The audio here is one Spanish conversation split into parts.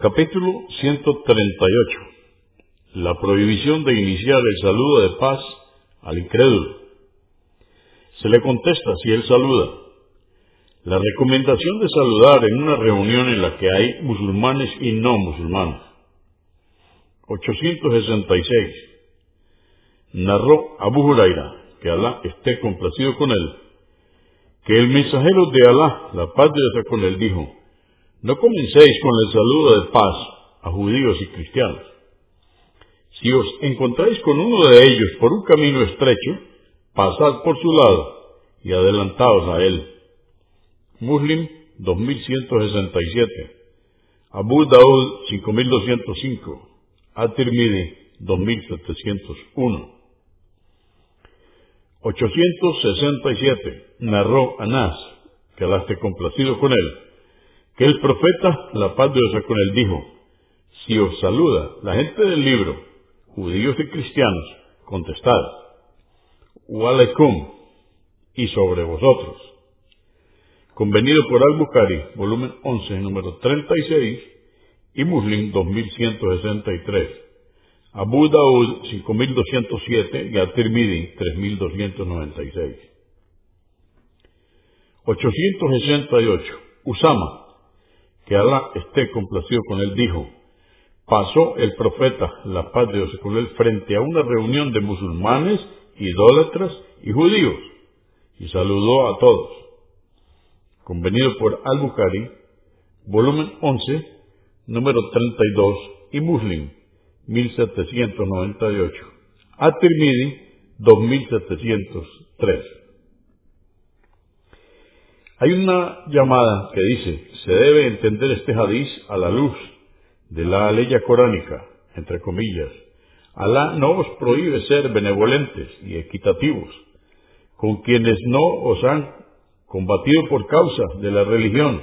Capítulo 138. La prohibición de iniciar el saludo de paz al incrédulo. Se le contesta si él saluda. La recomendación de saludar en una reunión en la que hay musulmanes y no musulmanes. 866. Narró Abu Huraira, que Alá esté complacido con él, que el mensajero de Alá, la paz de Dios con él, dijo, no comencéis con el saludo de paz a judíos y cristianos. Si os encontráis con uno de ellos por un camino estrecho, pasad por su lado y adelantaos a él. Muslim 2167, Abu Daud 5205, At-Tirmidhi 2701. 867. Narró Anás, que alaste complacido con él, que el profeta, la paz de Dios con él, dijo, si os saluda la gente del libro, judíos y cristianos, contestad, Walaikum, y sobre vosotros. Convenido por Al-Bukhari, volumen 11, número 36, y Muslim 2163. Abu Daud 5207 y At-Tirmidhi 3296. 868. Usama, que Alá esté complacido con él, dijo, pasó el profeta, la paz de Dios con él, frente a una reunión de musulmanes, idólatras y judíos, y saludó a todos. Convenido por Al-Bukhari, volumen 11, número 32, y Muslim, 1798. At-Tirmidhi, 2703. Hay una llamada que dice, se debe entender este hadiz a la luz de la ley coránica, entre comillas. Alá no os prohíbe ser benevolentes y equitativos con quienes no os han combatido por causa de la religión,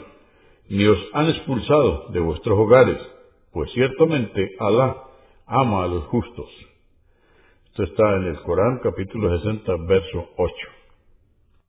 ni os han expulsado de vuestros hogares, pues ciertamente Alá ama a los justos. Esto está en el Corán capítulo 60, verso 8.